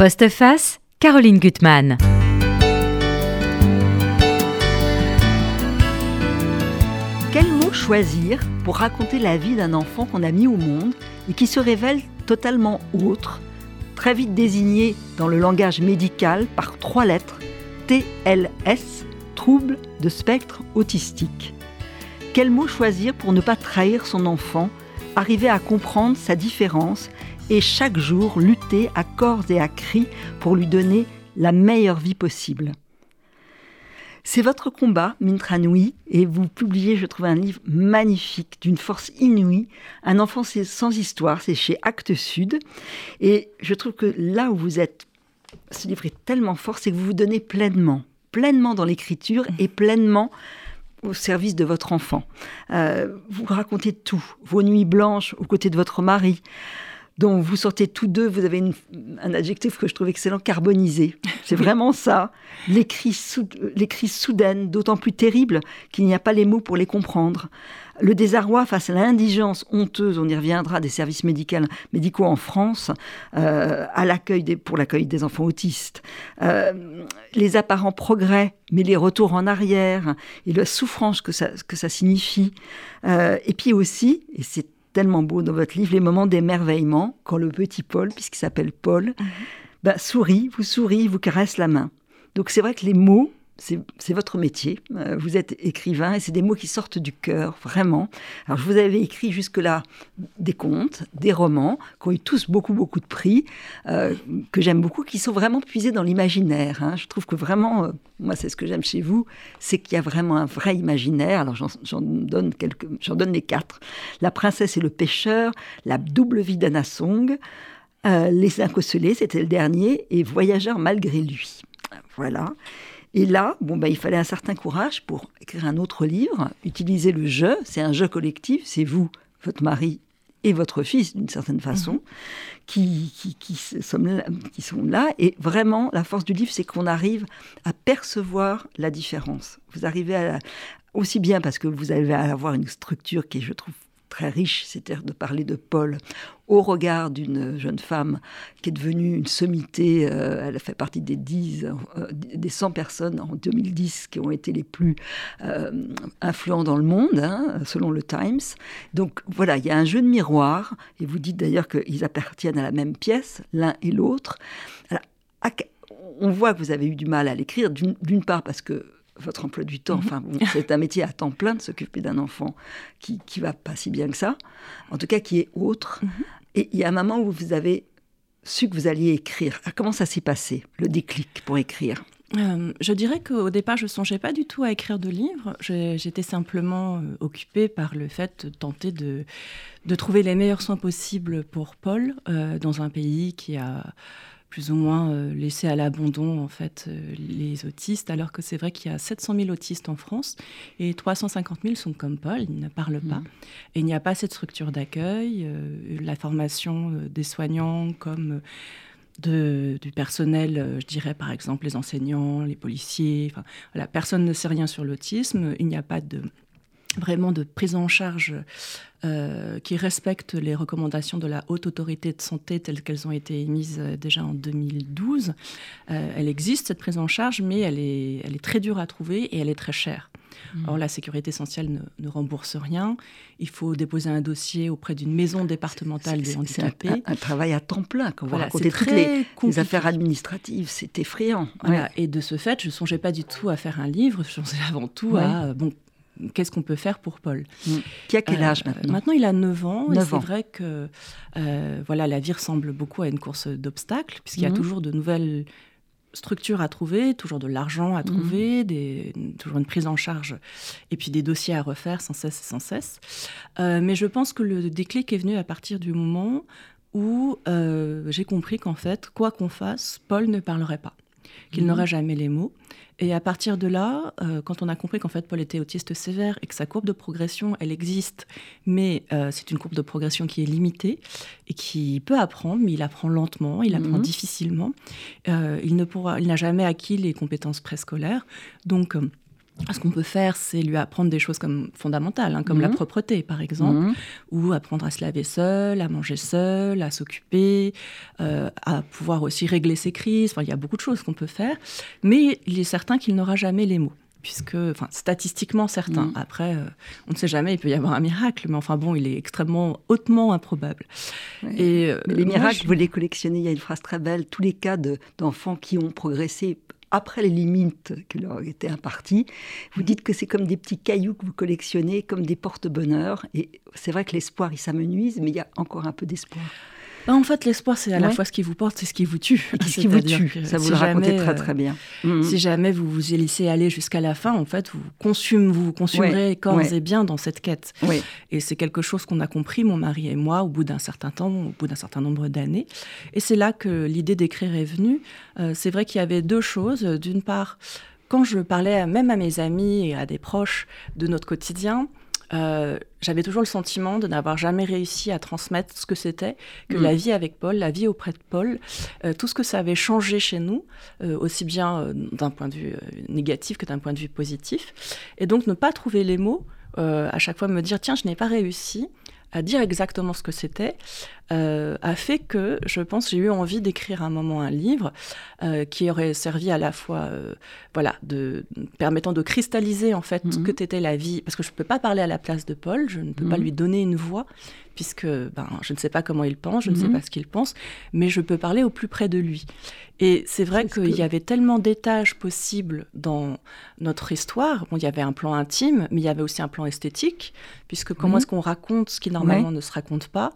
Postface, Caroline Gutmann. Quel mot choisir pour raconter la vie d'un enfant qu'on a mis au monde et qui se révèle totalement autre, très vite désigné dans le langage médical par trois lettres TLS, trouble de spectre autistique Quel mot choisir pour ne pas trahir son enfant, arriver à comprendre sa différence et chaque jour lutter à corps et à cri pour lui donner la meilleure vie possible. C'est votre combat, Mintranui, et vous publiez, je trouve, un livre magnifique, d'une force inouïe, Un enfant sans histoire, c'est chez Actes Sud. Et je trouve que là où vous êtes, ce livre est tellement fort, c'est que vous vous donnez pleinement, pleinement dans l'écriture et pleinement au service de votre enfant. Euh, vous racontez tout, vos nuits blanches aux côtés de votre mari, dont vous sortez tous deux, vous avez un adjectif que je trouve excellent, carbonisé. C'est vraiment ça. Les crises, soudaines, d'autant plus terribles qu'il n'y a pas les mots pour les comprendre. Le désarroi face à l'indigence honteuse, on y reviendra, des services médicaux en France, euh, à l'accueil pour l'accueil des enfants autistes. Euh, les apparents progrès, mais les retours en arrière, et la souffrance que ça, que ça signifie. Euh, et puis aussi, et c'est tellement beau dans votre livre, les moments d'émerveillement, quand le petit Paul, puisqu'il s'appelle Paul, mhm. bah, sourit, vous sourit, vous caresse la main. Donc c'est vrai que les mots c'est votre métier. Euh, vous êtes écrivain et c'est des mots qui sortent du cœur, vraiment. Alors, je vous avais écrit jusque-là des contes, des romans, qui ont eu tous beaucoup, beaucoup de prix, euh, que j'aime beaucoup, qui sont vraiment puisés dans l'imaginaire. Hein. Je trouve que vraiment, euh, moi, c'est ce que j'aime chez vous, c'est qu'il y a vraiment un vrai imaginaire. Alors, j'en donne, quelques, donne les quatre. La princesse et le pêcheur, La double vie d'Anna Song, Les Incocelés, c'était le dernier, et Voyageur malgré lui. Voilà. Et là, bon, bah, il fallait un certain courage pour écrire un autre livre, utiliser le jeu. C'est un jeu collectif, c'est vous, votre mari et votre fils, d'une certaine façon, mhm. qui, qui, qui, sont là, qui sont là. Et vraiment, la force du livre, c'est qu'on arrive à percevoir la différence. Vous arrivez à, aussi bien parce que vous allez avoir une structure qui est, je trouve, très riche, c'est-à-dire de parler de Paul au regard d'une jeune femme qui est devenue une sommité. Euh, elle a fait partie des 10, euh, des 100 personnes en 2010 qui ont été les plus euh, influents dans le monde, hein, selon le Times. Donc voilà, il y a un jeu de miroir, et vous dites d'ailleurs qu'ils appartiennent à la même pièce, l'un et l'autre. On voit que vous avez eu du mal à l'écrire, d'une part parce que votre emploi du temps. Mhm. Enfin, c'est un métier à temps plein de s'occuper d'un enfant qui qui va pas si bien que ça, en tout cas qui est autre. Mhm. Et il y a un moment où vous avez su que vous alliez écrire. Ah, comment ça s'est passé, le déclic pour écrire? Euh, je dirais qu'au départ, je ne songeais pas du tout à écrire de livres. J'étais simplement euh, occupée par le fait de tenter de, de, trouver les meilleurs soins possibles pour Paul euh, dans un pays qui a plus ou moins euh, laisser à l'abandon en fait euh, les autistes, alors que c'est vrai qu'il y a 700 000 autistes en France et 350 000 sont comme Paul, ils ne parlent pas. Mmh. Et il n'y a pas cette structure d'accueil, euh, la formation des soignants comme de, du personnel, je dirais par exemple les enseignants, les policiers, enfin, voilà, personne ne sait rien sur l'autisme, il n'y a pas de vraiment de prise en charge euh, qui respecte les recommandations de la haute autorité de santé telles qu'elles ont été émises euh, déjà en 2012. Euh, elle existe, cette prise en charge, mais elle est, elle est très dure à trouver et elle est très chère. Mmh. Or, la sécurité sociale ne, rembourse rien. Il faut déposer un dossier auprès d'une maison départementale des handicapés. C'est un, travail à temps plein quand vous voilà, racontez toutes les, les, affaires administratives. C'est effrayant. Voilà. Et de ce fait, je ne songeais pas du tout à faire un livre. Je songeais avant tout à bon, qu'est-ce qu'on peut faire pour Paul mm. Qui a quel âge euh, maintenant Maintenant, il a 9 ans. et c'est vrai que euh, voilà, la vie ressemble beaucoup à une course d'obstacles, puisqu'il y a mm. toujours de nouvelles structures à trouver, toujours de l'argent à mm. trouver, des, toujours une prise en charge, et puis des dossiers à refaire sans cesse et sans cesse. Euh, mais je pense que le déclic est venu à partir du moment où j'ai compris qu'en fait, quoi qu'on fasse, Paul ne parlerait pas, qu'il n'aurait jamais les mots. Et à partir de là, euh, quand on a compris qu'en fait Paul était autiste sévère et que sa courbe de progression, elle existe, mais euh, c'est une courbe de progression qui est limitée et qui peut apprendre, mais il apprend lentement, il apprend mhm. difficilement. Euh, il ne pourra, il n'a jamais acquis les compétences préscolaires, donc ce qu'on peut faire, c'est lui apprendre des choses comme fondamentales, hein, comme la mhm. propreté, par exemple, mhm. ou apprendre à se laver seul, à manger seul, à s'occuper, euh, à pouvoir aussi régler ses crises. Enfin, il y a beaucoup de choses qu'on peut faire, mais il est certain qu'il n'aura jamais les mots puisque, enfin, statistiquement certain. Mhm. Après, euh, on ne sait jamais, il peut y avoir un miracle, mais enfin bon, il est extrêmement hautement improbable. Et euh, les miracles, vous les collectionnez. Il y a une phrase très belle. Tous les cas d'enfants qui ont progressé après les limites qui leur étaient imparties. Vous dites que c'est comme des petits cailloux que vous collectionnez, comme des porte-bonheur. Et c'est vrai que l'espoir, il s'amenuise, mais il y a encore un peu d'espoir. Bah, en fait, l'espoir, c'est à la fois ce qui vous porte, c'est ce qui vous tue. ce qui vous tue, ça vous le racontez très très bien. Euh, si jamais vous vous laissez aller jusqu'à la fin, en fait, vous, consume, vous, consumerez corps et bien dans cette quête. Et c'est quelque chose qu'on a compris, mon mari et moi, au bout d'un certain temps, au bout d'un certain nombre d'années. Et c'est là que l'idée d'écrire est venue. Euh, c'est vrai qu'il y avait deux choses. D'une part, quand je parlais même à mes amis et à des proches de notre quotidien, euh, j'avais toujours le sentiment de n'avoir jamais réussi à transmettre ce que c'était que mm. la vie avec Paul, la vie auprès de Paul, euh, tout ce que ça avait changé chez nous, euh, aussi bien d'un point de vue négatif que d'un point de vue positif. Et donc ne pas trouver les mots, à chaque fois me dire tiens, je n'ai pas réussi à dire exactement ce que c'était, euh, a fait que, je pense, j'ai eu envie d'écrire un moment un livre euh, qui aurait servi à la fois, euh, voilà, de permettant de cristalliser en fait ce mhm. que était la vie, parce que je ne peux pas parler à la place de Paul, je ne peux pas mhm. lui donner une voix, puisque ben, je ne sais pas comment il pense, je ne sais mhm. pas ce qu'il pense, mais je peux parler au plus près de lui. Et c'est vrai qu'il y avait tellement d'étages possibles dans notre histoire. Bon, il y avait un plan intime, mais il y avait aussi un plan esthétique, puisque comment est-ce qu'on raconte ce qui normalement ne se raconte pas?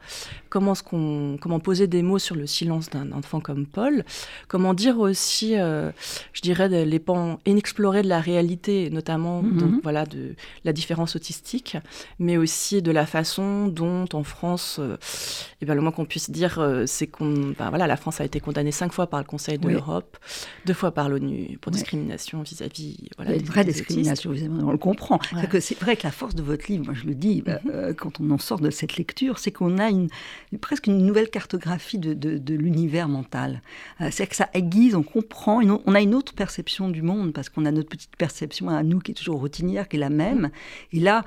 Comment comment poser des mots sur le silence d'un enfant comme Paul, comment dire aussi, euh, je dirais, les pans inexplorés de la réalité, notamment mhm. donc, voilà, de la différence autistique, mais aussi de la façon dont en France, euh, eh bien, le moins qu'on puisse dire, euh, c'est qu'on, voilà, la France a été condamnée cinq fois par le Conseil de l'Europe, deux fois par l'ONU pour discrimination vis-à-vis. voilà, une vraie discrimination, on le comprend. C'est vrai que la force de votre livre, moi je le dis, mhm. quand on en sort de cette lecture, c'est qu'on a une, presque une nouvelle cartographie de, l'univers mental. Euh, c'est que ça aiguise, on comprend, on a une autre perception du monde parce qu'on a notre petite perception à nous qui est toujours routinière, qui est la même. Et là,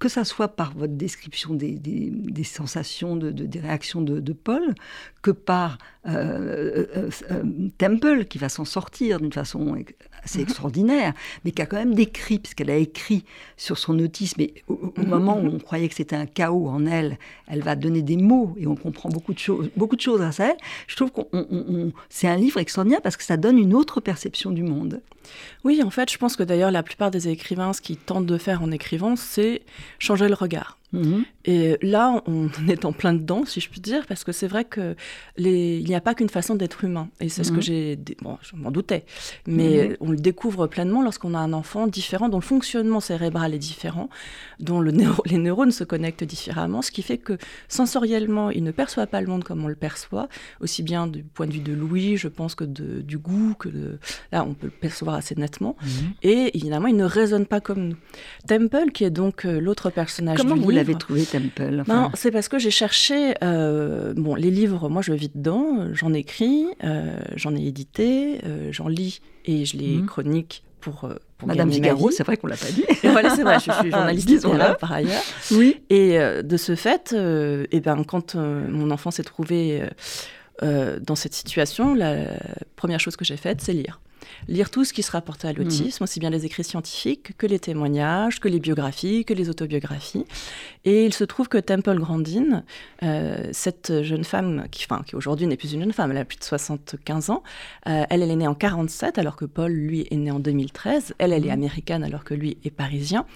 que ça soit par votre description des, sensations, de, des réactions de, Paul, que par euh, euh, euh, Temple, qui va s'en sortir d'une façon assez mhm. extraordinaire, mais qui a quand même décrit, puisqu'elle a écrit sur son autisme, et au, mhm. moment où on croyait que c'était un chaos en elle, elle va donner des mots, et on comprend beaucoup de choses, beaucoup de choses à ça. Je trouve que c'est un livre extraordinaire parce que ça donne une autre perception du monde. Oui, en fait, je pense que d'ailleurs la plupart des écrivains, ce qu'ils tentent de faire en écrivant, c'est changer le regard. Mhm. Et là, on est en plein dedans, si je puis dire, parce que c'est vrai que les... il n'y a pas qu'une façon d'être humain. Et c'est ce que mhm. j'ai. Bon, je m'en doutais. Mais mhm. on le découvre pleinement lorsqu'on a un enfant différent, dont le fonctionnement cérébral est différent, dont le les neurones se connectent différemment, ce qui fait que sensoriellement, il ne perçoit pas le monde comme on le perçoit, aussi bien du point de vue de l'ouïe, je pense, que de, du goût, que de. Là, on peut le percevoir assez nettement. Et évidemment, il ne résonne pas comme nous. Temple, qui est donc euh, l'autre personnage Comment du vous l'avez trouvé Temple Non, c'est parce que j'ai cherché. Euh, bon, les livres, moi, je vis dedans. J'en écris, euh, j'en ai édité, j'en lis et je les mhm. chronique pour, pour Madame Figaro, c'est vrai qu'on l'a pas dit. voilà, c'est vrai, je suis journaliste là, par ailleurs. Oui. Et de ce fait, et eh ben, quand mon enfant s'est trouvé dans cette situation, la première chose que j'ai faite, c'est lire lire tout ce qui se rapportait à l'autisme, mhm. aussi bien les écrits scientifiques que les témoignages, que les biographies, que les autobiographies. Et il se trouve que Temple Grandin, euh, cette jeune femme, qui, enfin, qui aujourd'hui n'est plus une jeune femme, elle a plus de 75 ans, euh, elle, elle est née en 47 alors que Paul, lui, est né en 2013. Elle, elle est mhm. américaine alors que lui est parisien.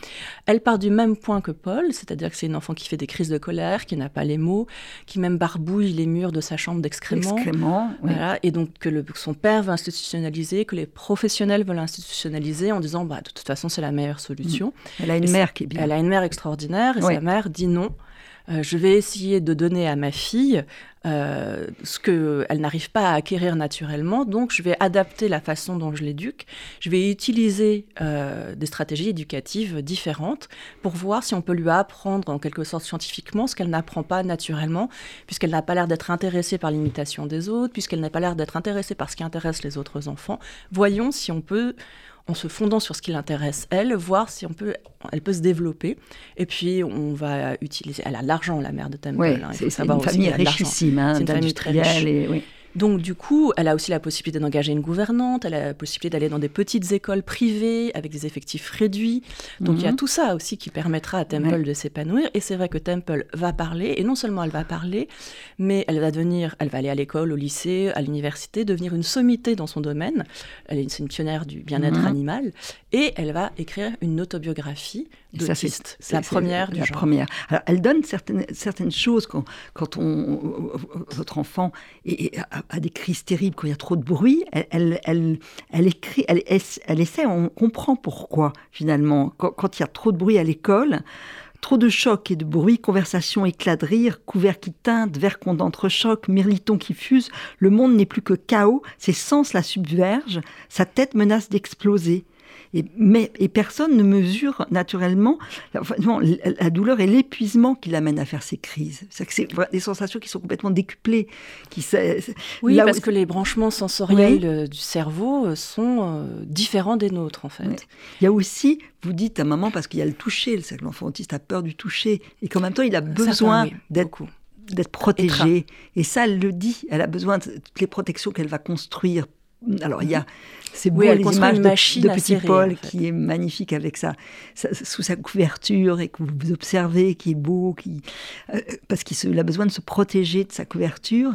Elle part du même point que Paul, c'est-à-dire que c'est une enfant qui fait des crises de colère, qui n'a pas les mots, qui même barbouille les murs de sa chambre d'excréments. Voilà, et donc que le, son père veut institutionnaliser, que les professionnels veulent institutionnaliser en disant bah, de toute façon c'est la meilleure solution. Mm. Elle a une mère qui est bien. Elle a une mère extraordinaire et sa mère dit non. Euh, je vais essayer de donner à ma fille euh, ce qu'elle n'arrive pas à acquérir naturellement. Donc, je vais adapter la façon dont je l'éduque. Je vais utiliser euh, des stratégies éducatives différentes pour voir si on peut lui apprendre en quelque sorte scientifiquement ce qu'elle n'apprend pas naturellement, puisqu'elle n'a pas l'air d'être intéressée par l'imitation des autres, puisqu'elle n'a pas l'air d'être intéressée par ce qui intéresse les autres enfants. Voyons si on peut en se fondant sur ce qui l'intéresse, elle, voir si on peut, elle peut se développer. Et puis, on va utiliser. Elle a l'argent, la mère de Temple. Oui, hein, c'est une famille richissime, hein, c'est une famille très riche. Et, oui. Donc du coup, elle a aussi la possibilité d'engager une gouvernante, elle a la possibilité d'aller dans des petites écoles privées avec des effectifs réduits. Donc il y a mhm. tout ça aussi qui permettra à Temple de s'épanouir. Et c'est vrai que Temple va parler, et non seulement elle va parler, mais elle va devenir, elle va aller à l'école, au lycée, à l'université, devenir une sommité dans son domaine. Elle est une pionnière du bien-être mhm. animal, et elle va écrire une autobiographie d'autiste. C'est la première du la genre. Première. Alors, elle donne certaines, certaines choses quand, quand on, votre enfant est, a, des crises terribles, quand il y a trop de bruit. Elle, elle, elle, écrit, elle, elle, essaie, on comprend pourquoi finalement. Quand, il y a trop de bruit à l'école, Trop de chocs et de bruit, conversation éclat de rire, couverts qui teintent, verres qu'on d'entrechoc, mirliton qui fuse, le monde n'est plus que chaos, ses sens la subvergent, sa tête menace d'exploser. Et, mais, et personne ne mesure naturellement la, douleur et l'épuisement qui l'amène à faire ces crises. C'est des sensations qui sont complètement décuplées. Qui, oui, parce que les branchements sensoriels euh, du cerveau euh, sont euh, différents des nôtres, en fait. Il y a aussi, vous dites à maman, parce qu'il y a le toucher, l'enfant autiste a peur du toucher, et qu'en même temps, il a besoin d'être d'être protégé. Et ça, elle le dit. Elle a besoin de toutes les protections qu'elle va construire. Alors, il y a c'est beau les images de, de Petit Paul qui est magnifique avec ça, sous sa couverture et que vous observez, qui est beau, qui, euh, parce qu'il a besoin de se protéger de sa couverture.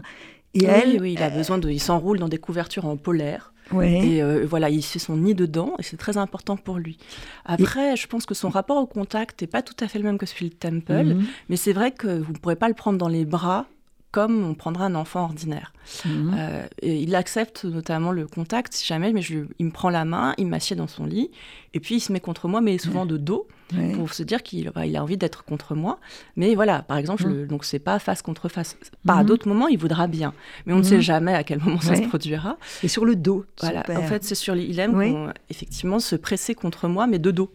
Et oui, elle, oui, il a besoin de, il s'enroule dans des couvertures en polaire. Et euh, voilà, il fait son nid dedans et c'est très important pour lui. Après, je pense que son rapport au contact n'est pas tout à fait le même que celui de Temple, mhm. mais c'est vrai que vous ne pourrez pas le prendre dans les bras comme on prendrait un enfant ordinaire. Mhm. Euh, il accepte notamment le contact si jamais, mais je, il me prend la main, il m'assied dans son lit, et puis il se met contre moi, mais souvent de dos, pour se dire qu'il il a envie d'être contre moi. Mais voilà, par exemple, mhm. donc c'est pas face contre face. Par à mhm. d'autres moments, il voudra bien, mais on ne sait jamais à quel moment ça se produira. Et sur le dos. Voilà, en fait, c'est sur il aime effectivement se presser contre moi, mais de dos.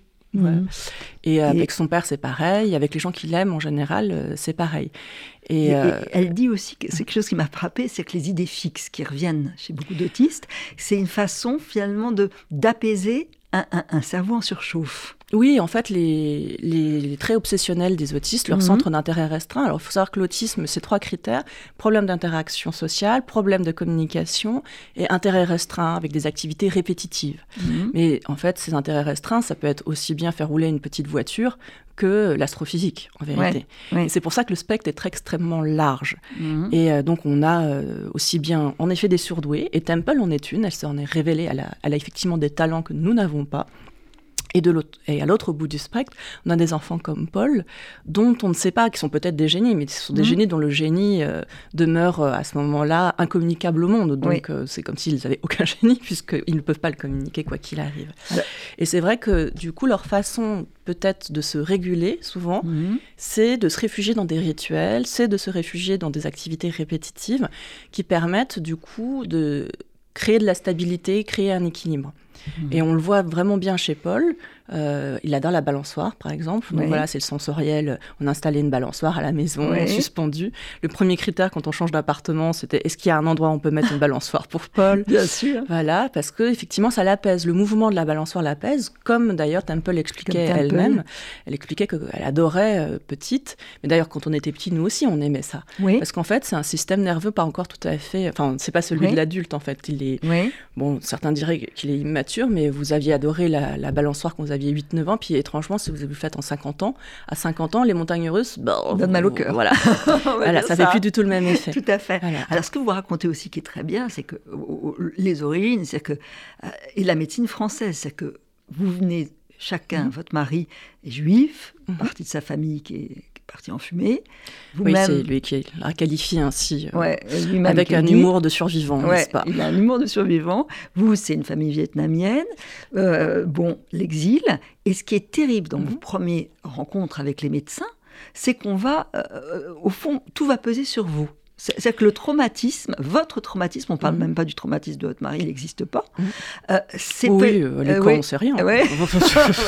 Et avec son père, c'est pareil. Avec les gens qu'il aime, en général, euh, c'est pareil. Et, euh, elle dit aussi que c'est quelque chose qui m'a frappé, c'est que les idées fixes qui reviennent chez beaucoup d'autistes, c'est une façon finalement de d'apaiser un, un, cerveau en surchauffe. Oui, en fait, les, les, traits obsessionnels des autistes, leur mhm. centre d'intérêt restreint. Alors, il faut savoir que l'autisme, c'est trois critères problème d'interaction sociale, problème de communication et intérêt restreint avec des activités répétitives. Mhm. Mais en fait, ces intérêts restreints, ça peut être aussi bien faire rouler une petite voiture que l'astrophysique, en vérité. C'est pour ça que le spectre est très extrêmement large. Mhm. Et euh, donc, on a euh, aussi bien, en effet, des surdoués. Et Temple en est une. Elle s'en est révélée. elle a effectivement des talents que nous n'avons pas. Et, de et à l'autre bout du spectre, on a des enfants comme Paul, dont on ne sait pas, qui sont peut-être des génies, mais ce sont des mhm. génies dont le génie euh, demeure euh, à ce moment-là incommunicable au monde. Donc euh, c'est comme s'ils n'avaient aucun génie, puisqu'ils ne peuvent pas le communiquer quoi qu'il arrive. Et c'est vrai que du coup, leur façon peut-être de se réguler, souvent, mhm. c'est de se réfugier dans des rituels, c'est de se réfugier dans des activités répétitives qui permettent du coup de créer de la stabilité, créer un équilibre. Et on le voit vraiment bien chez Paul. Euh, il adore la balançoire, par exemple. Donc voilà, c'est le sensoriel. On a installé une balançoire à la maison, suspendue. Le premier critère quand on change d'appartement, c'était est-ce qu'il y a un endroit où on peut mettre une balançoire pour Paul? Bien sûr. Voilà, parce que effectivement, ça l'apaise. Le mouvement de la balançoire l'apaise, comme d'ailleurs Temple expliquait elle-même. Elle expliquait qu'elle adorait euh, petite. Mais d'ailleurs, quand on était petit, nous aussi, on aimait ça. Parce qu'en fait, c'est un système nerveux pas encore tout à fait. Enfin, c'est pas celui de l'adulte en fait. Il est. Bon, certains diraient qu'il est immature, mais vous aviez adoré la, la balançoire quand vous aviez 8-9 ans, puis étrangement, si vous le faites en 50 ans, à 50 ans, les montagnes russes, bah, donne mal au cœur. Voilà, voilà ça, fait plus du tout le même effet. Tout à fait. Alors, ce que vous racontez aussi qui est très bien, c'est que les origines, c'est que euh, et la médecine française, c'est que vous venez chacun, mhm. votre mari est juif, mhm. partie de sa famille qui est parti en fumée. Oui, c'est lui qui la qualifie ainsi, euh, avec un humour de survivant, n'est-ce pas Il a un humour de survivant. Vous, c'est une famille vietnamienne. Euh, bon, l'exil. Et ce qui est terrible dans vos mhm. premières rencontres avec les médecins, c'est qu'on va, euh, au fond, tout va peser sur vous. C'est-à-dire que le traumatisme, votre traumatisme, on ne parle Mhm. même pas du traumatisme de votre mari, il n'existe pas. Mhm. Euh, c'est Oui, euh, les euh, ouais. on sait rien. Ouais.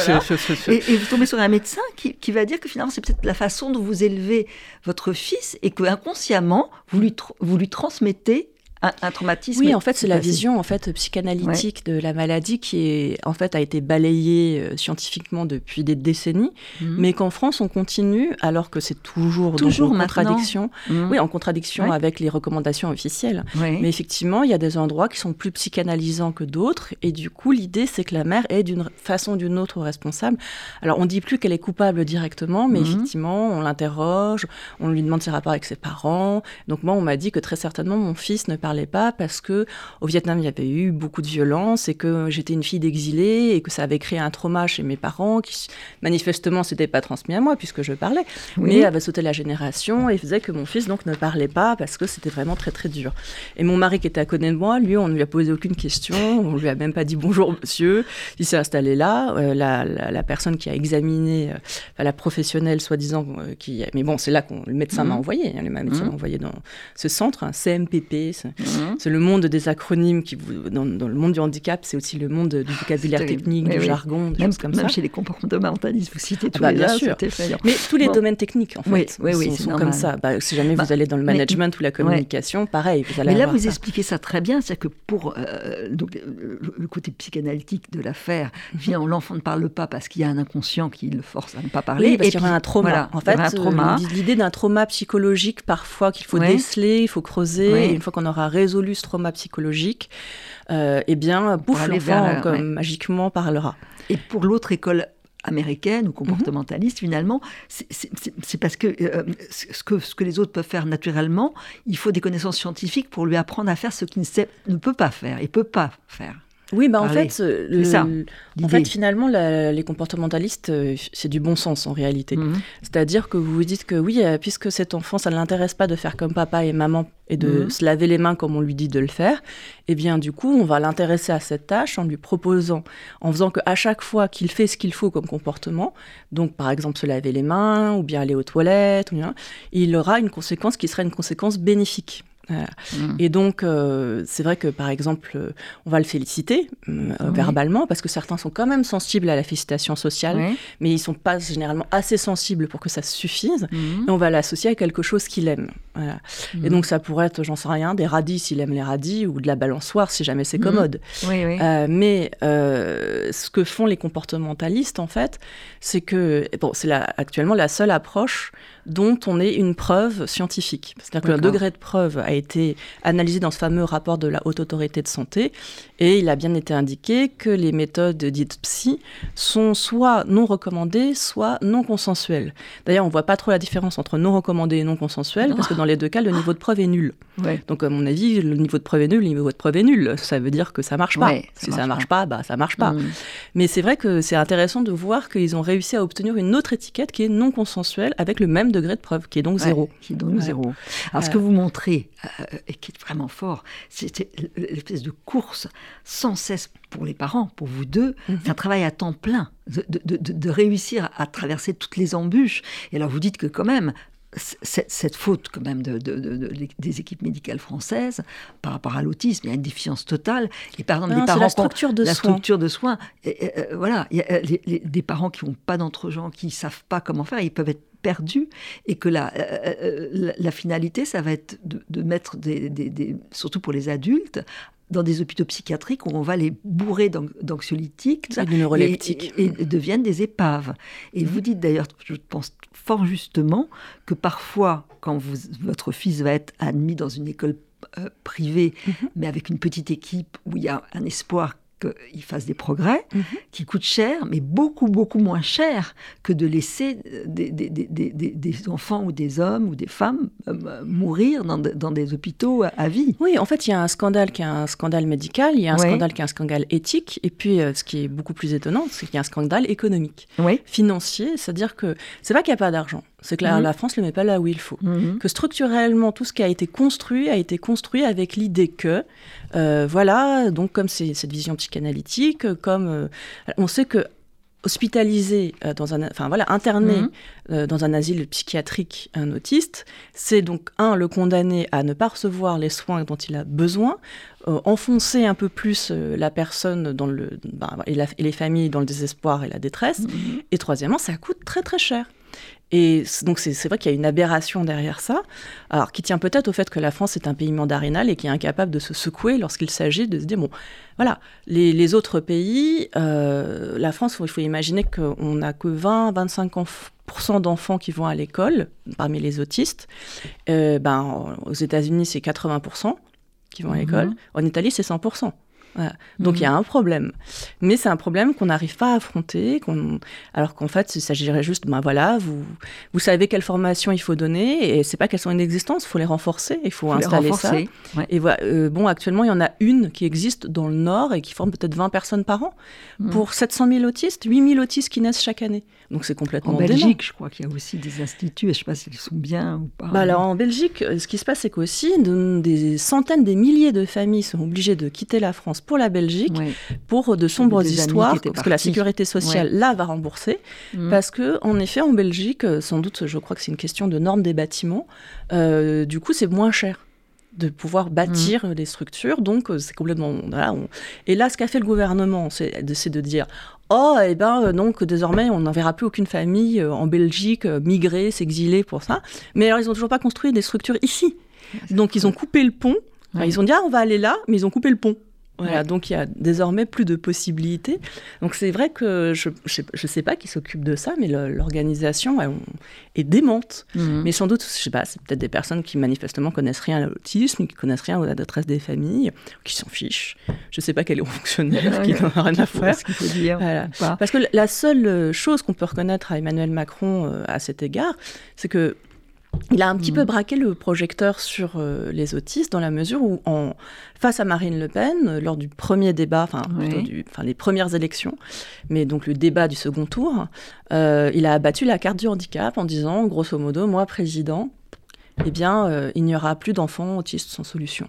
Voilà. Et- vous tombez sur un médecin qui, qui va dire que finalement, c'est peut-être la façon dont vous élevez votre fils et que inconsciemment, vous lui, vous lui transmettez un, un traumatisme. Oui, en fait, c'est la vision en fait psychanalytique de la maladie qui est en fait a été balayée euh, scientifiquement depuis des décennies, Mhm. mais qu'en France on continue alors que c'est toujours, Toujours en contradiction. Mhm. Oui, en contradiction Ouais. avec les recommandations officielles. Ouais. Mais effectivement, il y a des endroits qui sont plus psychanalysants que d'autres, et du coup, l'idée, c'est que la mère est d'une façon ou d'une autre responsable. Alors, on dit plus qu'elle est coupable directement, mais Mhm. effectivement, on l'interroge, on lui demande ses rapports avec ses parents. Donc moi, on m'a dit que très certainement, mon fils ne parlait pas parce que au Vietnam, il y avait eu beaucoup de violence et que j'étais une fille d'exilé et que ça avait créé un trauma chez mes parents qui manifestement s'était pas transmis à moi puisque je parlais Oui. mais avait sauté la génération et faisait que mon fils donc ne parlait pas parce que c'était vraiment très très dur. Et mon mari qui était à côté de moi, lui, on ne lui a posé aucune question, on lui a même pas dit bonjour monsieur, il s'est installé là, Euh, la, la- la personne qui a examiné, euh, la professionnelle soi-disant, euh, qui, mais bon c'est là que le médecin m'a Mhm. envoyé, hein, le médecin Mhm. m'a envoyé dans ce centre, un CMPP, c'est Mhm. c'est le monde des acronymes qui dans, dans le monde du handicap, c'est aussi le monde du vocabulaire terrible. technique, Oui, du oui. jargon, des Même, choses comme même ça. chez les comportementalistes, vous citez tous bah, les bien là, sûr. Mais tous les Bon. domaines techniques, en fait, Oui, sont, comme ça. Bah, si jamais Bah, vous allez dans le mais- management ou la communication, pareil, vous allez Mais là, vous ça. expliquez ça très bien, c'est que pour euh, donc, le- le côté psychanalytique de l'affaire, finalement, l'enfant ne parle pas parce qu'il y a un inconscient qui le force à ne pas parler. Oui, parce qu'il y puis, un trauma. voilà, en il y aurait fait, euh, l'idée d'un trauma psychologique, parfois, qu'il faut déceler, il faut creuser. Et une fois qu'on aura résolu ce trauma psychologique, euh, eh bien, vers l'enfant, la- comme ouais. magiquement, parlera. Et pour l'autre école américaine ou Mhm. comportementaliste, finalement, c'est- parce que, euh, ce que ce que les autres peuvent faire naturellement, il faut des connaissances scientifiques pour lui apprendre à faire ce qu'il ne, sait- ne peut pas faire et peut pas faire. Oui, bah en fait, euh, le- ça, en fait, finalement, la- les comportementalistes, euh, c'est du bon sens en réalité. Mhm. C'est-à-dire que vous vous dites que oui, euh, puisque cet enfant, ça ne l'intéresse pas de faire comme papa et maman et de Mhm. se laver les mains comme on lui dit de le faire, eh bien du coup, on va l'intéresser à cette tâche en lui proposant, en faisant qu'à chaque fois qu'il fait ce qu'il faut comme comportement, donc par exemple se laver les mains ou bien aller aux toilettes, ou bien, il aura une conséquence qui sera une conséquence bénéfique. Voilà. Mhm. Et donc, euh, c'est vrai que, par exemple, euh, on va le féliciter euh, Oui. verbalement, parce que certains sont quand même sensibles à la félicitation sociale, mais ils sont pas généralement assez sensibles pour que ça suffise. Mhm. Et on va l'associer à quelque chose qu'il aime. Voilà. Et donc, ça pourrait être, j'en sais rien, des radis s'il aime les radis, ou de la balançoire si jamais c'est commode. Oui. Euh, mais euh, ce que font les comportementalistes, en fait, c'est que, bon, c'est actuellement la seule approche dont on ait une preuve scientifique. C'est-à-dire que le degré de preuve a été analysé dans ce fameux rapport de la Haute Autorité de Santé, et il a bien été indiqué que les méthodes dites psy sont soit non recommandées, soit non consensuelles. D'ailleurs, on voit pas trop la différence entre non recommandées et non consensuelles, parce que dans les deux cas, le niveau de preuve est nul. Ouais. Donc, à mon avis, le niveau de preuve est nul, le niveau de preuve est nul. Ça veut dire que ça marche pas. Ouais, ça si ça marche marche pas, bah ça marche pas. Mhm. Mais c'est vrai que c'est intéressant de voir qu'ils ont réussi à obtenir une autre étiquette qui est non consensuelle avec le même degré de preuve, qui est donc Ouais, zéro. Qui est donc zéro. Alors, ce que vous montrez, euh, et qui est vraiment fort, c'était l'espèce de course sans cesse pour les parents, pour vous deux. Mhm. C'est un travail à temps plein, de, de- de- de réussir à traverser toutes les embûches. Et alors, vous dites que quand même, cette, cette faute quand même de, de- de- de- des équipes médicales françaises par rapport à l'autisme, il y a une défiance totale. Et par exemple, Non, des parents la structure de la soins. structure de soins. Et, et, euh, voilà, il y a, euh, les- les- des parents qui n'ont pas d'entre-gens, qui savent pas comment faire, ils peuvent être perdus et que la, euh, la, la finalité, ça va être de, de mettre des, des- des- surtout pour les adultes, dans des hôpitaux psychiatriques où on va les bourrer d'an- d'anxiolytiques Et et, et- et deviennent des épaves. Et Mhm. vous dites d'ailleurs, je pense fort justement, que parfois, quand vous- votre fils va être admis dans une école euh, privée, Mhm. mais avec une petite équipe où il y a un espoir qu'il fasse des progrès, Mhm. qui coûtent cher, mais beaucoup, beaucoup moins cher que de laisser des, des- des- des- enfants ou des hommes ou des femmes euh, mourir dans, dans des hôpitaux à, à vie. Oui, en fait, il y a un scandale qui est un scandale médical, il y a un scandale qui est un scandale éthique, et puis euh, ce qui est beaucoup plus étonnant, c'est qu'il y a un scandale économique, Oui. financier, c'est-à-dire que c'est pas qu'il n'y a pas d'argent, c'est que la, Mhm. la France ne le met pas là où il faut. Mhm. que structurellement tout ce qui a été construit a été construit avec l'idée que euh, voilà donc comme c'est cette vision psychanalytique comme euh, on sait que hospitalisé dans un, enfin voilà, interné Mhm. dans un asile psychiatrique un autiste, c'est donc un le condamner à ne pas recevoir les soins dont il a besoin, euh, enfoncer un peu plus euh, la personne dans le bah, et, la- et les familles dans le désespoir et la détresse, et troisièmement, ça coûte très très cher. Et donc c'est vrai qu'il y a une aberration derrière ça, alors qui tient peut-être au fait que la France est un pays mandarinal et qui est incapable de se secouer lorsqu'il s'agit de se dire bon, voilà, les, les autres pays, euh, la France, il faut imaginer qu'on n'a que 20-25% d'enfants qui vont à l'école parmi les autistes. Euh, ben, aux États-Unis, c'est 80% qui vont à l'école. Mhm. En Italie, c'est 100%. Voilà. Donc il y a un problème. Mais c'est un problème qu'on n'arrive pas à affronter, alors qu'en fait, il s'agirait juste, ben voilà, vous, vous savez quelle formation il faut donner, et c'est pas qu'elles sont inexistantes, il faut les renforcer, il faut, installer ça. Ouais. Et voilà, euh, bon, actuellement, il y en a une qui existe dans le Nord et qui forme peut-être 20 personnes par an. Mhm. Pour 700 000 autistes, 8 000 autistes qui naissent chaque année. Donc c'est complètement En dément. Belgique, je crois qu'il y a aussi des instituts, et je ne sais pas s'ils sont bien ou pas. Bah alors en Belgique, euh, ce qui se passe, c'est qu'aussi de- des centaines, des milliers de familles sont obligées de quitter la France pour la Belgique pour de sombres des histoires, parce que la sécurité sociale là va rembourser, Mhm. parce que en effet en Belgique, euh, sans doute, je crois que c'est une question de normes des bâtiments. euh, du coup, c'est moins cher de pouvoir bâtir euh, des structures, donc c'est complètement. Voilà, on- Et là, ce qu'a fait le gouvernement, c'est de, dire. Oh, et ben euh, donc désormais on n'enverra plus aucune famille euh, en Belgique euh, migrer, s'exiler pour ça. Mais alors ils ont toujours pas construit des structures ici. Donc ils ont coupé le pont. Enfin, ils ont dit ah, on va aller là, mais ils ont coupé le pont. Voilà, Ouais. donc il y a désormais plus de possibilités. Donc c'est vrai que je je sais, pas qui s'occupe de ça, mais l'organisation est démente. Mhm. Mais sans doute, je sais pas, c'est peut-être des personnes qui manifestement connaissent rien à l'autisme, qui connaissent rien la détresse des familles, qui s'en fichent. Je sais pas quel est le fonctionnaire qui n'en a rien à faire. faut dire Voilà. Parce que la seule chose qu'on peut reconnaître à Emmanuel Macron euh, à cet égard, c'est que il a un petit Mhm. peu braqué le projecteur sur euh, les autistes dans la mesure où, en, face à Marine Le Pen, euh, lors du premier débat, enfin enfin, les premières élections, mais donc le débat du second tour, euh, il a abattu la carte du handicap en disant, grosso modo, moi président, eh bien, euh, il n'y aura plus d'enfants autistes sans solution.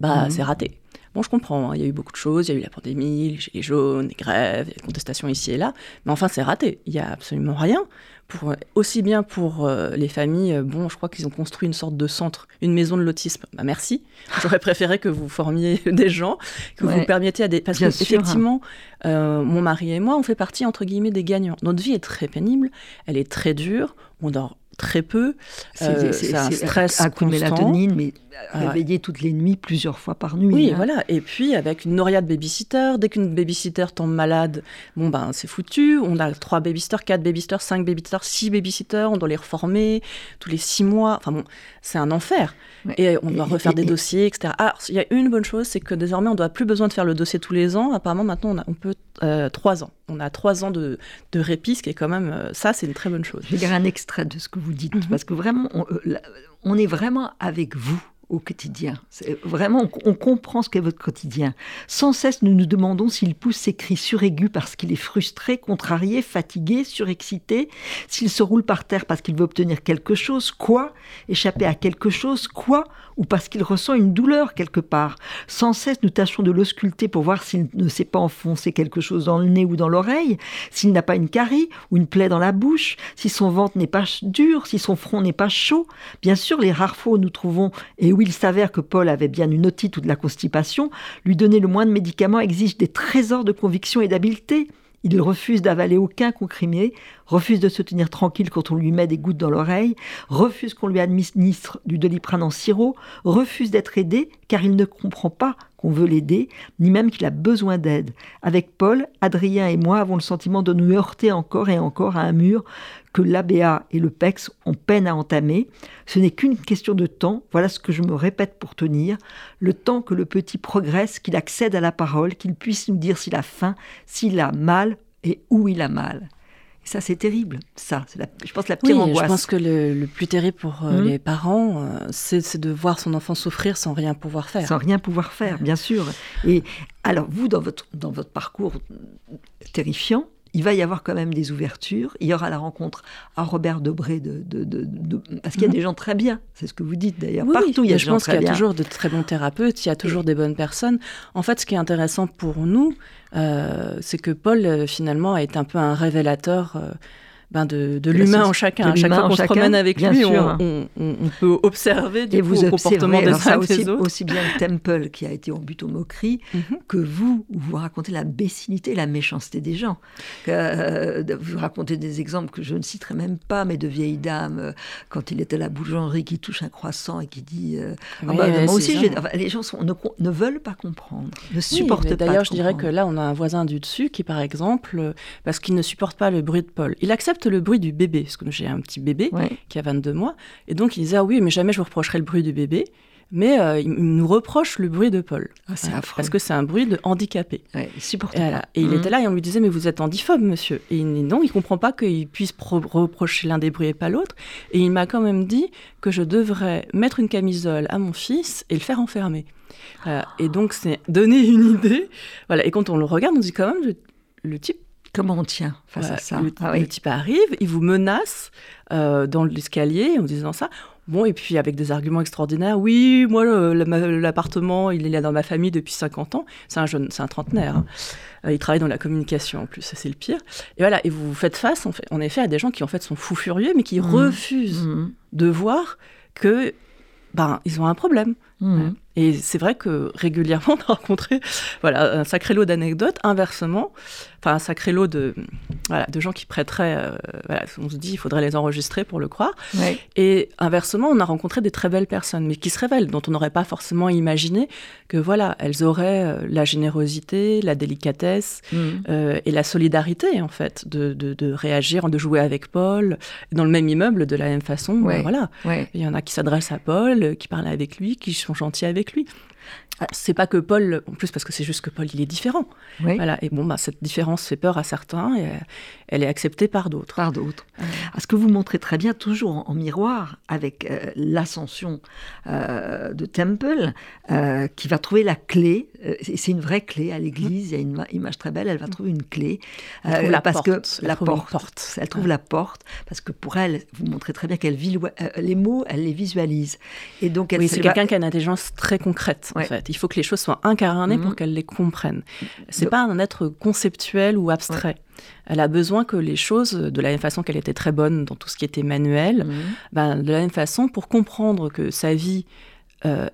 Bah, Mhm. c'est raté. Bon, je comprends, hein, il y a eu beaucoup de choses, il y a eu la pandémie, les gilets jaunes, les grèves, les contestations ici et là, mais enfin, c'est raté. Il n'y a absolument rien. Pour, aussi bien pour euh, les familles, euh, bon, je crois qu'ils ont construit une sorte de centre, une maison de l'autisme. Bah, merci. J'aurais préféré que vous formiez des gens, que Ouais. vous permettiez à des. Parce Bien que, sûr. effectivement, euh, mon mari et moi, on fait partie, entre guillemets, des gagnants. Notre vie est très pénible, elle est très dure, on dort très peu, euh, c'est un stress à coup de constant. mélatonine, mais Ah réveillé toutes les nuits, plusieurs fois par nuit. Oui, hein. voilà. Et puis avec une noria de babysitter, dès qu'une babysitter tombe malade, bon ben c'est foutu. On a trois babysitters, quatre babysitters, cinq babysitters, six babysitters. On doit les reformer tous les six mois. Enfin bon, c'est un enfer. Ouais. Et on doit Et- refaire et- des et- dossiers, etc. Il y a une bonne chose, c'est que désormais on doit plus besoin de faire le dossier tous les ans. Apparemment maintenant on, a, on peut euh, trois ans. On a trois ans de, de répit, ce qui est quand même euh, ça, c'est une très bonne chose. Je vais lire un extrait de ce que vous dites, Mhm. parce que vraiment, on, euh, on est vraiment avec vous au quotidien. Vraiment, on, on comprend ce qu'est votre quotidien. Sans cesse, nous nous demandons s'il pousse ses cris suraigus parce qu'il est frustré, contrarié, fatigué, surexcité, s'il se roule par terre parce qu'il veut obtenir quelque chose, quoi Échapper à quelque chose, quoi Ou parce qu'il ressent une douleur quelque part. Sans cesse, nous tâchons de l'ausculter pour voir s'il ne s'est pas enfoncé quelque chose dans le nez ou dans l'oreille, s'il n'a pas une carie ou une plaie dans la bouche, si son ventre n'est pas dur, si son front n'est pas chaud. Bien sûr, les rares fois où nous trouvons et où il s'avère que Paul avait bien une otite ou de la constipation, lui donner le moins de médicaments exige des trésors de conviction et d'habileté. Il refuse d'avaler aucun comprimé, refuse de se tenir tranquille quand on lui met des gouttes dans l'oreille, refuse qu'on lui administre du doliprane en sirop, refuse d'être aidé car il ne comprend pas veut l'aider, ni même qu'il a besoin d'aide. Avec Paul, Adrien et moi avons le sentiment de nous heurter encore et encore à un mur que l'ABA et le PEX ont peine à entamer. Ce n'est qu'une question de temps, voilà ce que je me répète pour tenir, le temps que le petit progresse, qu'il accède à la parole, qu'il puisse nous dire s'il a faim, s'il a mal et où il a mal. Et ça, c'est terrible. Ça, c'est la, je pense la pire Oui, angoisse. je pense que le, le plus terrible pour euh, Mhm. les parents, euh, c'est c'est de voir son enfant souffrir sans rien pouvoir faire. Sans rien pouvoir faire, bien sûr. Et alors, vous, dans votre, dans votre parcours terrifiant, il va y avoir quand même des ouvertures. Il y aura la rencontre à Robert Debré, de, parce qu'il y a mhm. des gens très bien. C'est ce que vous dites d'ailleurs. Partout, il y a des je pense qu'il y a toujours de très bons thérapeutes, il y a toujours des bonnes personnes. En fait, ce qui est intéressant pour nous, euh, c'est que Paul, euh, finalement, a été un peu un révélateur. Euh, ben de, l'humain en chacun. À chaque fois qu'on se promène avec lui, on, peut observer du coup, le comportement des uns aussi, des autres. Aussi bien le Temple qui a été en but aux moqueries mhm. que vous, où vous racontez la bécinité, la méchanceté des gens. Euh, vous racontez des exemples que je ne citerai même pas, mais de vieilles dames, euh, quand il était à la boulangerie, qui touche un croissant et qui dit euh, ah bah, Moi aussi, les gens sont, ne, veulent pas comprendre, ne supportent pas. D'ailleurs, je dirais que là, on a un voisin du dessus qui, par exemple, parce qu'il ne supporte pas le bruit de Paul, il accepte le bruit du bébé, parce que j'ai un petit bébé qui a 22 mois, et donc il disait ah oui, mais jamais je vous reprocherai le bruit du bébé. Mais euh, il nous reproche le bruit de Paul. Ah, parce que c'est un bruit de handicapé. Ouais, et, et il mmh. était là et on lui disait Mais vous êtes handiphobe, monsieur. Et il, non, il comprend pas qu'il puisse reprocher l'un des bruits et pas l'autre. Et il m'a quand même dit que je devrais mettre une camisole à mon fils et le faire enfermer. Et donc, c'est donner une idée. Voilà. Et quand on le regarde, on dit quand même le type Comment on tient face à ça le, ah type arrive, il vous menace euh, dans l'escalier en disant ça. Bon, et puis avec des arguments extraordinaires. Oui, moi, l'appartement, il est là dans ma famille depuis 50 ans. C'est un jeune, c'est un trentenaire. Hein. Euh, il travaille dans la communication en plus, ça c'est le pire. Et voilà, et vous faites face, en, fait, en effet, à des gens qui en fait sont fous furieux, mais qui mmh. refusent mmh. de voir que ben, ils ont un problème. Mmh. Et c'est vrai que régulièrement, on a rencontré voilà, un sacré lot d'anecdotes. Inversement, enfin un sacré lot de, voilà, de gens qui prêteraient, euh, voilà, on se dit, il faudrait les enregistrer pour le croire. Et inversement, on a rencontré des très belles personnes, mais qui se révèlent, dont on n'aurait pas forcément imaginé que voilà, elles auraient euh, la générosité, la délicatesse mmh. euh, et la solidarité en fait de, de, de, réagir, de jouer avec Paul dans le même immeuble de la même façon. Voilà, il y en a qui s'adressent à Paul, qui parlent avec lui, qui sont gentils avec lui. Ah, c'est pas que Paul, en plus parce que c'est juste que Paul il est différent. Voilà. Et bon, bah, cette différence fait peur à certains et elle est acceptée par d'autres. Par d'autres. Ah, ce que vous montrez très bien, toujours en, miroir avec euh, l'ascension euh, de Temple, euh, qui va trouver la clé. c'est une vraie clé à l'église. Il y a une image très belle. Elle va trouver une clé. Elle la parce porte. que la porte. Elle trouve la porte parce que pour elle, vous montrez très bien qu'elle les mots, elle les visualise. Et donc, elle oui, c'est quelqu'un qui a une intelligence très concrète en fait. Il faut que les choses soient incarnées pour mhm. qu'elle les comprenne. C'est pas un être conceptuel ou abstrait. Elle a besoin que les choses, de la même façon qu'elle était très bonne dans tout ce qui était manuel, mhm. ben, de la même façon, pour comprendre que sa vie euh,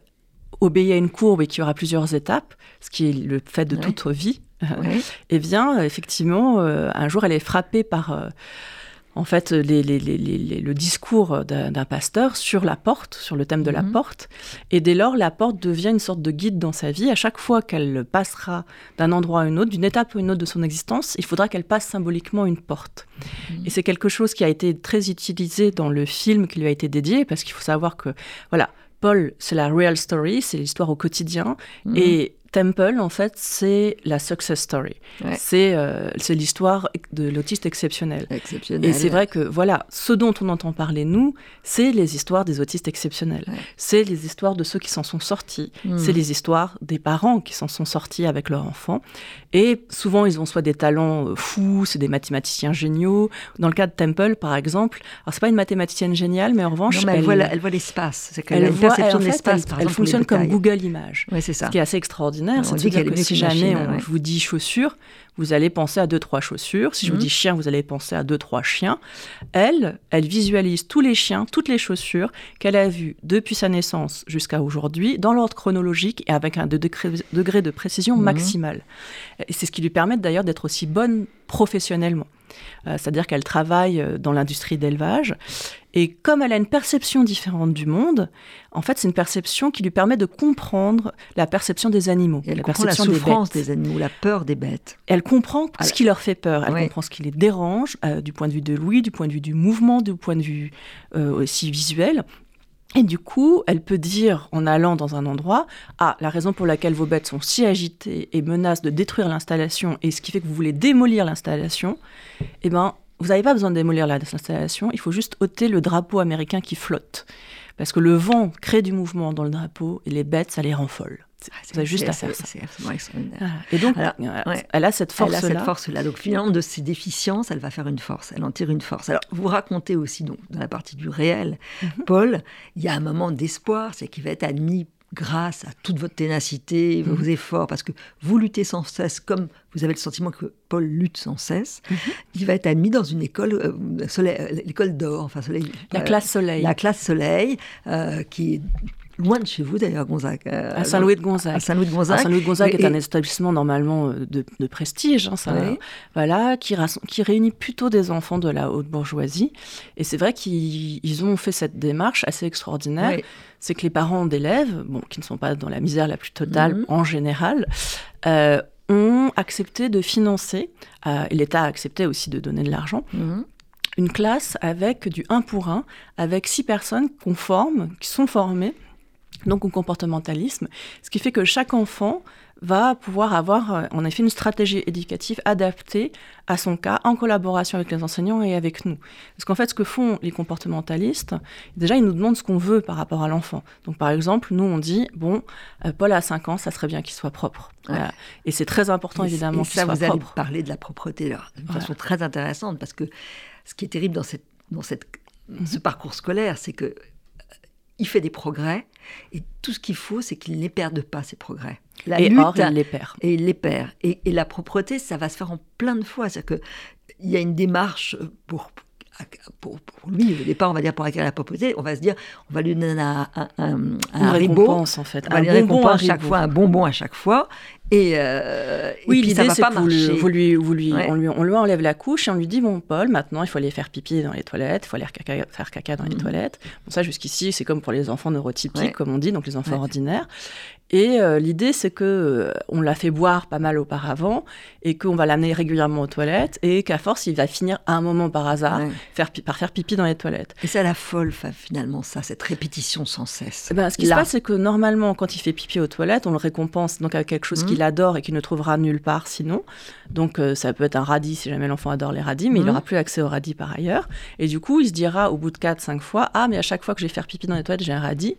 obéit à une courbe et qu'il y aura plusieurs étapes, ce qui est le fait de toute vie, eh bien, effectivement, euh, un jour, elle est frappée par... Euh, en fait le discours d'un pasteur sur la porte, sur le thème de la mhm. porte. Et dès lors, la porte devient une sorte de guide dans sa vie. À chaque fois qu'elle passera d'un endroit à un autre, d'une étape à une autre de son existence, il faudra qu'elle passe symboliquement une porte. Mhm. Et c'est quelque chose qui a été très utilisé dans le film qui lui a été dédié, parce qu'il faut savoir que, voilà, Paul, c'est la real story, c'est l'histoire au quotidien. Mhm. Et Temple, en fait, c'est la success story. Euh, c'est l'histoire de l'autiste exceptionnel. Et c'est vrai que, voilà, ce dont on entend parler, nous, c'est les histoires des autistes exceptionnels. C'est les histoires de ceux qui s'en sont sortis. Hmm. C'est les histoires des parents qui s'en sont sortis avec leur enfant. Et souvent, ils ont soit des talents euh, fous, c'est des mathématiciens géniaux. Dans le cas de Temple, par exemple, alors c'est pas une mathématicienne géniale, mais en revanche, elle, voit elle, voit l'espace. Elle, a une perception de l'espace. Elle, fonctionne comme Google Images. c'est ça. Ce qui est assez extraordinaire c'est de dire que si jamais je vous dis chaussures, vous allez penser à deux, trois chaussures. Si je vous mhm. dis chien, vous allez penser à deux, trois chiens. Elle, elle visualise tous les chiens, toutes les chaussures qu'elle a vues depuis sa naissance jusqu'à aujourd'hui, dans l'ordre chronologique et avec un degré, de précision mhm. maximal. Et c'est ce qui lui permet d'ailleurs d'être aussi bonne professionnellement. Euh, c'est-à-dire qu'elle travaille euh, dans l'industrie d'élevage. Et comme elle a une perception différente du monde, en fait, c'est une perception qui lui permet de comprendre la perception des animaux. elle la comprend la souffrance des, animaux, la peur des bêtes. Elle comprend ce qui leur fait peur, elle comprend ce qui les dérange, euh, du point de vue de Louis, du point de vue du mouvement, du point de vue aussi visuel. Et du coup, elle peut dire, en allant dans un endroit, ah, la raison pour laquelle vos bêtes sont si agitées et menacent de détruire l'installation, et ce qui fait que vous voulez démolir l'installation, eh ben, vous n'avez pas besoin de démolir l'installation, il faut juste ôter le drapeau américain qui flotte. Parce que le vent crée du mouvement dans le drapeau, et les bêtes, ça les rend folles. Vous avez juste à faire ça. C'est absolument extraordinaire. Et donc, elle a cette force-là. Elle a cette force-là. Donc, finalement, de ses déficiences, elle va faire une force. Elle en tire une force. Alors, vous racontez aussi, donc, dans la partie du réel, mhm. Paul, il y a un moment d'espoir, c'est qu'il va être admis grâce à toute votre ténacité, vos mhm. efforts, parce que vous luttez sans cesse, comme vous avez le sentiment que Paul lutte sans cesse, mhm. il va être admis dans une école, euh, euh, l'école d'or, enfin soleil. La classe soleil. La classe soleil, euh, qui est loin de chez vous d'ailleurs, Gonzague. à Saint-Louis de Gonzague. À Saint-Louis de Gonzague. Saint-Louis de Gonzague est un établissement normalement de, prestige, hein, ça, voilà, qui, qui, réunit plutôt des enfants de la haute bourgeoisie. Et c'est vrai qu'ils ont fait cette démarche assez extraordinaire. C'est que les parents d'élèves, bon, qui ne sont pas dans la misère la plus totale mhm. en général, euh, ont accepté de financer, euh, et l'État a accepté aussi de donner de l'argent, mhm. une classe avec du 1 pour 1, avec six personnes conformes, qui sont formées donc au comportementalisme, ce qui fait que chaque enfant va pouvoir avoir euh, en effet une stratégie éducative adaptée à son cas en collaboration avec les enseignants et avec nous. Parce qu'en fait, ce que font les comportementalistes, déjà, ils nous demandent ce qu'on veut par rapport à l'enfant. Donc, par exemple, nous, on dit, bon, euh, Paul a 5 ans, ça serait bien qu'il soit propre. Et c'est très important, évidemment, qu'il soit propre. ça, vous allez parler de la propreté, d'une façon très intéressante, parce que ce qui est terrible dans, cette, dans cette, mhm. ce parcours scolaire, c'est que il fait des progrès, et tout ce qu'il faut, c'est qu'il ne les perde pas, ces progrès. La et lutte, il les perd. Et il les perd. Et, et, la propreté, ça va se faire en plein de fois. C'est-à-dire qu'il y a une démarche pour, pour, lui, au départ, on va dire pour acquérir la propreté, on va se dire, on va lui donner un, un, un, un récompense, en fait. On va un bonbon à chaque fois, un bonbon à chaque fois. Et, euh, oui, l'idée, c'est que vous, lui, vous lui, on lui, on lui enlève la couche et on lui dit bon, Paul, maintenant, il faut aller faire pipi dans les toilettes, il faut aller faire caca, dans les mhm. toilettes. Bon, ça, jusqu'ici, c'est comme pour les enfants neurotypiques, comme on dit, donc les enfants ordinaires. Et euh, l'idée, c'est que euh, on l'a fait boire pas mal auparavant et qu'on va l'amener régulièrement aux toilettes et qu'à force, il va finir à un moment par hasard faire, par faire pipi dans les toilettes. Et c'est la folle, finalement, ça, cette répétition sans cesse. Eh ben, ce qui se passe, c'est que normalement, quand il fait pipi aux toilettes, on le récompense donc avec quelque chose qu'il adore et qu'il ne trouvera nulle part sinon. Donc, euh, ça peut être un radis si jamais l'enfant adore les radis, mais il n'aura plus accès aux radis par ailleurs. Et du coup, il se dira au bout de 4-5 fois Ah, mais à chaque fois que je vais faire pipi dans les toilettes, j'ai un radis.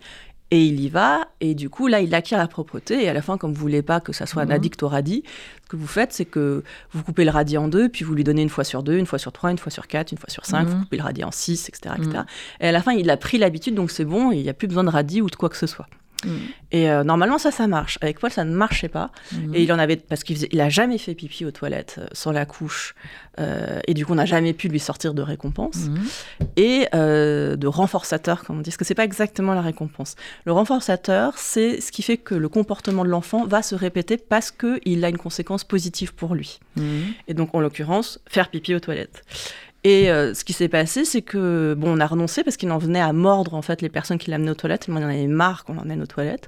Et il y va, et du coup, là, il acquiert la propreté. Et à la fin, comme vous voulez pas que ça soit un mhm. addict au radis, ce que vous faites, c'est que vous coupez le radis en deux, puis vous lui donnez une fois sur deux, une fois sur trois, une fois sur quatre, une fois sur cinq, vous mhm. coupez le radis en six, etc., etc. Mhm. Et à la fin, il a pris l'habitude, donc c'est bon, il n'y a plus besoin de radis ou de quoi que ce soit. Mm. Et euh, normalement, ça, ça marche. Avec Paul, ça ne marchait pas. Mm. Et il en avait, parce qu'il il a jamais fait pipi aux toilettes euh, sans la couche. Euh, et du coup, on n'a jamais pu lui sortir de récompense. Mm. Et de renforçateur, comme on dit. Parce que c'est pas exactement la récompense. Le renforçateur, c'est ce qui fait que le comportement de l'enfant va se répéter parce qu'il a une conséquence positive pour lui. Et donc, en l'occurrence, faire pipi aux toilettes. Et euh, ce qui s'est passé, c'est que bon, on a renoncé parce qu'il en venait à mordre en fait les personnes qui l'amenaient aux toilettes. Il en avait marre qu'on l'emmène aux toilettes.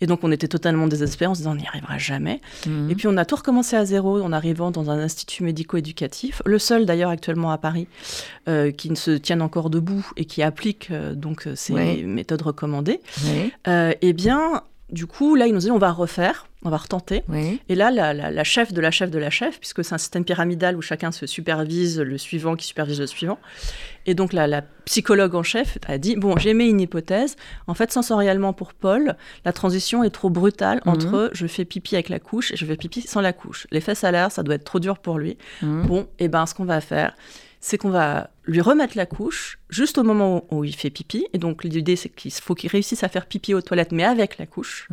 Et donc on était totalement désespérés en se disant on n'y arrivera jamais. Mhm. Et puis on a tout recommencé à zéro en arrivant dans un institut médico-éducatif, le seul d'ailleurs actuellement à Paris euh, qui ne se tienne encore debout et qui applique euh, donc ces méthodes recommandées. eh bien, du coup, là, ils nous dit on va refaire, on va retenter. Et là, la, chef de la chef de la chef, puisque c'est un système pyramidal où chacun se supervise le suivant qui supervise le suivant. Et donc, la, psychologue en chef a dit bon, j'ai mis une hypothèse. En fait, sensoriellement pour Paul, la transition est trop brutale mhm. entre je fais pipi avec la couche et je fais pipi sans la couche. L'effet salaire, ça doit être trop dur pour lui. Mhm. Bon, et eh ben, ce qu'on va faire, c'est qu'on va lui remettre la couche juste au moment où, il fait pipi. Et donc l'idée, c'est qu'il faut qu'il réussisse à faire pipi aux toilettes, mais avec la couche.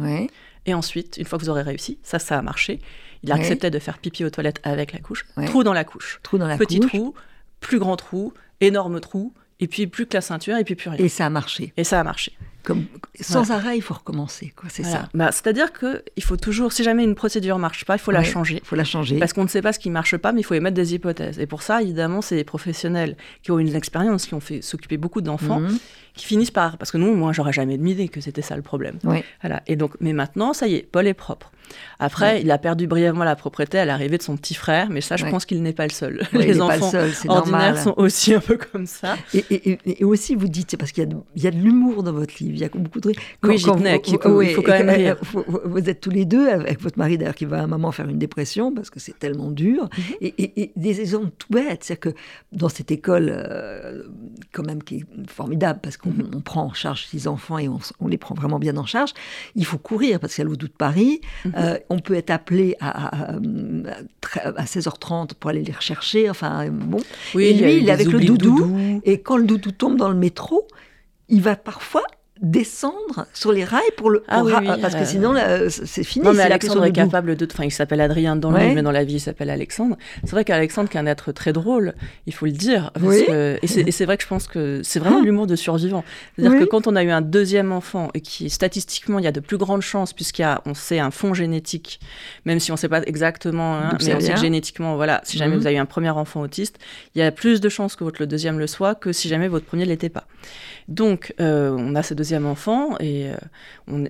Et ensuite, une fois que vous aurez réussi, ça, ça a marché. Il a accepté de faire pipi aux toilettes avec la couche. Trou dans la couche. Trou dans la Petit trou, plus grand trou, énorme trou, et puis plus que la ceinture, et puis plus rien. Et ça a marché. Et ça a marché. Comme, sans arrêt, il faut recommencer, quoi. C'est ça. Bah, C'est-à-dire que il faut toujours, si jamais une procédure marche pas, il faut la changer. Il faut la changer. Parce qu'on ne sait pas ce qui marche pas, mais il faut émettre des hypothèses. Et pour ça, évidemment, c'est des professionnels qui ont une expérience, qui ont fait s'occuper beaucoup d'enfants, mhm. qui finissent par, parce que nous, moi, j'aurais jamais admis que c'était ça le problème. Voilà. Et donc, mais maintenant, ça y est, Paul est propre. Après, il a perdu brièvement la propriété à l'arrivée de son petit frère, mais ça, je pense qu'il n'est pas le seul. Les enfants ordinaires sont aussi un peu comme ça. Et, aussi, vous dites, parce qu'il y, a de l'humour dans votre livre, il y a beaucoup de oui, j'y tenais, il faut, quand même rire. Vous, êtes tous les deux, avec votre mari d'ailleurs, qui va à un moment faire une dépression, parce que c'est tellement dur. Mhm. et, des exemples tout bêtes, c'est que dans cette école, euh, quand même, qui est formidable, parce qu'on mhm. prend en charge six enfants et on, les prend vraiment bien en charge, il faut courir, parce qu'à l'autre de Paris, mhm. Euh, on peut être appelé à, à, 16h30 pour aller les rechercher. Enfin, bon. et lui, il est avec le doudou, Et quand le doudou tombe dans le métro, il va parfois descendre sur les rails pour le ah parce que euh, sinon c'est fini. Non mais Alexandre est capable de, enfin il s'appelle Adrien dans le livre, mais dans la vie il s'appelle Alexandre. C'est vrai qu'Alexandre qui est un être très drôle, il faut le dire. et c'est vrai que je pense que c'est vraiment l'humour de survivant. C'est-à-dire que quand on a eu un deuxième enfant et qui statistiquement il y a de plus grandes chances puisqu'il y a on sait un fond génétique, même si on ne sait pas exactement, hein, mais on sait que génétiquement voilà, si jamais mhm. vous avez eu un premier enfant autiste, il y a plus de chances que votre le deuxième le soit que si jamais votre premier l'était pas. Donc, euh, on a ce deuxième enfant et euh,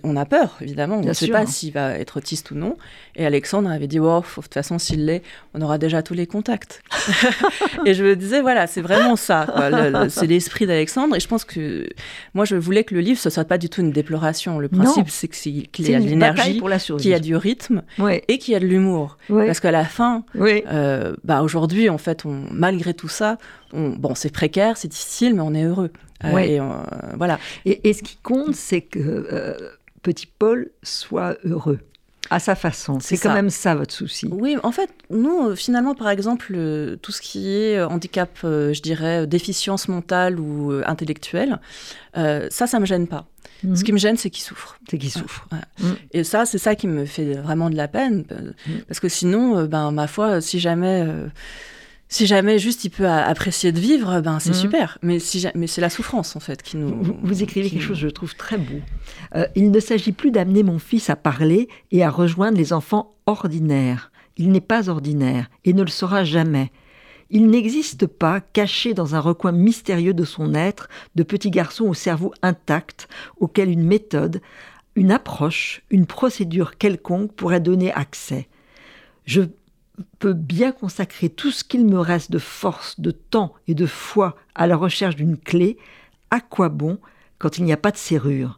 on, a peur, évidemment. on ne sait pas s'il va être autiste ou non. Et Alexandre avait dit, oh, de toute façon, s'il l'est, on aura déjà tous les contacts. et je me disais, voilà, c'est vraiment ça. c'est l'esprit d'Alexandre. Et je pense que moi, je voulais que le livre, ce soit pas du tout une déploration. Le principe, c'est qu'il y a de l'énergie, qu'il y a du rythme et qu'il y a de l'humour. Parce qu'à la fin, euh, bah, aujourd'hui, en fait, on, malgré tout ça, bon, c'est précaire, c'est difficile, mais on est heureux. Euh, et, euh, voilà. Et, ce qui compte, c'est que euh, petit Paul soit heureux à sa façon. C'est quand même ça votre souci. Oui, en fait, nous, finalement, par exemple, tout ce qui est handicap, je dirais, déficience mentale ou intellectuelle, ça, ça me gêne pas. Mhm. Ce qui me gêne, c'est qu'il souffre. C'est qu'il souffre. Mhm. Et ça, c'est ça qui me fait vraiment de la peine. Mhm. Parce que sinon, ben, ma foi, si jamais si jamais juste il peut apprécier de vivre, ben c'est mhm. super. Mais, si, mais c'est la souffrance en fait qui nous. Vous, écrivez quelque chose que je trouve très beau. Euh, il ne s'agit plus d'amener mon fils à parler et à rejoindre les enfants ordinaires. Il n'est pas ordinaire et ne le sera jamais. Il n'existe pas, caché dans un recoin mystérieux de son être, de petit garçon au cerveau intact, auquel une méthode, une approche, une procédure quelconque pourrait donner accès. Je peut bien consacrer tout ce qu'il me reste de force, de temps et de foi à la recherche d'une clé, à quoi bon quand il n'y a pas de serrure?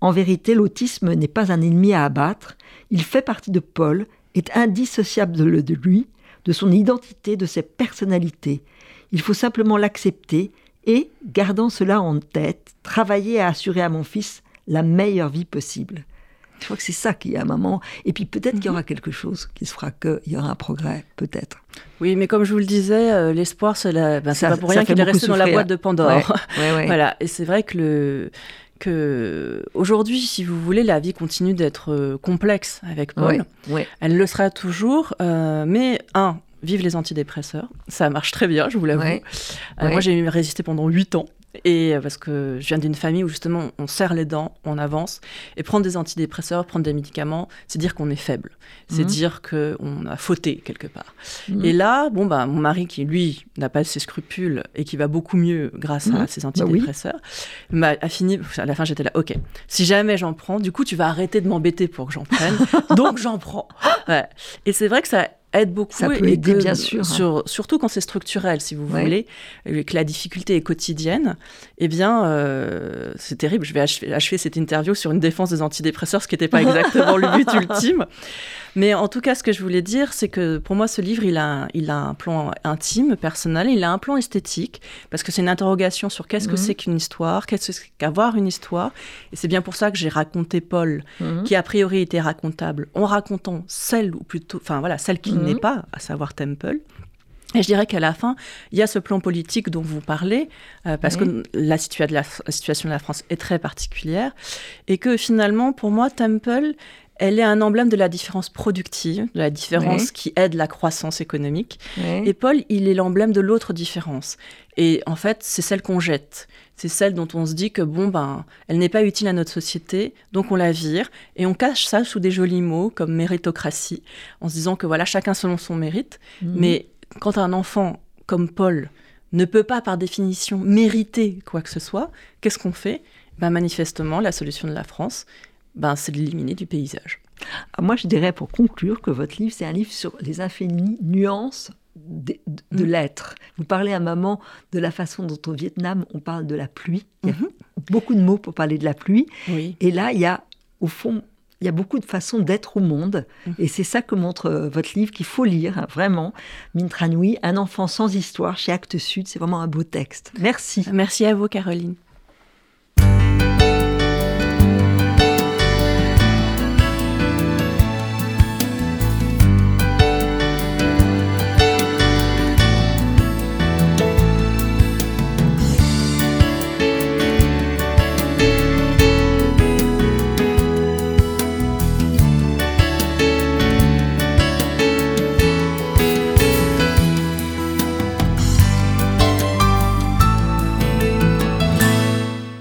En vérité, l'autisme n'est pas un ennemi à abattre, il fait partie de Paul, est indissociable de lui, de son identité, de ses personnalités. Il faut simplement l'accepter et, gardant cela en tête, travailler à assurer à mon fils la meilleure vie possible. Je crois que c'est ça qui est à un moment. Et puis peut-être qu'il y aura mhm. quelque chose qui se fera, qu'il y aura un progrès, peut-être. Oui, mais comme je vous le disais, euh, l'espoir, c'est ben, pas pour rien qu'il est resté dans la boîte de Pandore. voilà. Et c'est vrai que le que aujourd'hui, si vous voulez, la vie continue d'être euh, complexe avec Paul. Elle le sera toujours, euh, mais un, vive les antidépresseurs, ça marche très bien, je vous l'avoue. moi, j'ai résisté pendant 8 ans. Et euh, parce que je viens d'une famille où justement on serre les dents, on avance, et prendre des antidépresseurs, prendre des médicaments, c'est dire qu'on est faible, c'est mmh. dire qu'on a fauté quelque part. Mmh. Et là, bon bah mon mari qui lui n'a pas ses scrupules et qui va beaucoup mieux grâce à mmh. ses bah antidépresseurs, m'a a fini. À la fin j'étais là, ok, si jamais j'en prends, du coup tu vas arrêter de m'embêter pour que j'en prenne, donc j'en prends. Ouais. Et c'est vrai que ça aide beaucoup. Ça peut aider, bien sûr. Sur, surtout quand c'est structurel, si vous voulez, et que la difficulté est quotidienne, eh bien, euh, c'est terrible. Je vais achever, cette interview sur une défense des antidépresseurs, ce qui n'était pas exactement le but ultime. Mais en tout cas, ce que je voulais dire, c'est que pour moi, ce livre, il a, il a un plan intime, personnel, il a un plan esthétique, parce que c'est une interrogation sur qu'est-ce que mhm. c'est qu'une histoire, qu'est-ce qu'avoir une histoire. Et c'est bien pour ça que j'ai raconté Paul, mhm. qui a priori était racontable, en racontant celle, ou plutôt, enfin voilà, celle qu'il n'est mhm. pas, à savoir Temple. Et je dirais qu'à la fin, il y a ce plan politique dont vous parlez, euh, parce que la, de la, situation de la France est très particulière, et que finalement, pour moi, Temple elle est un emblème de la différence productive, de la différence qui aide la croissance économique. Et Paul, il est l'emblème de l'autre différence. Et en fait, c'est celle qu'on jette. C'est celle dont on se dit que, bon, ben, elle n'est pas utile à notre société, donc on la vire. Et on cache ça sous des jolis mots comme méritocratie, en se disant que voilà, chacun selon son mérite. Mhm. Mais quand un enfant comme Paul ne peut pas, par définition, mériter quoi que ce soit, qu'est-ce qu'on fait? Ben, Manifestement, la solution de la France, ben, c'est de l'éliminer du paysage. ah, Moi, je dirais pour conclure que votre livre, c'est un livre sur les infinies nuances de, de, mm. l'être. Vous parlez à maman de la façon dont au Vietnam, on parle de la pluie. Il y a mm-hmm. beaucoup de mots pour parler de la pluie. Et là, il y a, au fond, il y a beaucoup de façons d'être au monde. Mm. Et c'est ça que montre euh, votre livre qu'il faut lire, hein, vraiment. Mintranui, Un enfant sans histoire chez Actes Sud, c'est vraiment un beau texte. Merci. Merci à vous, Caroline.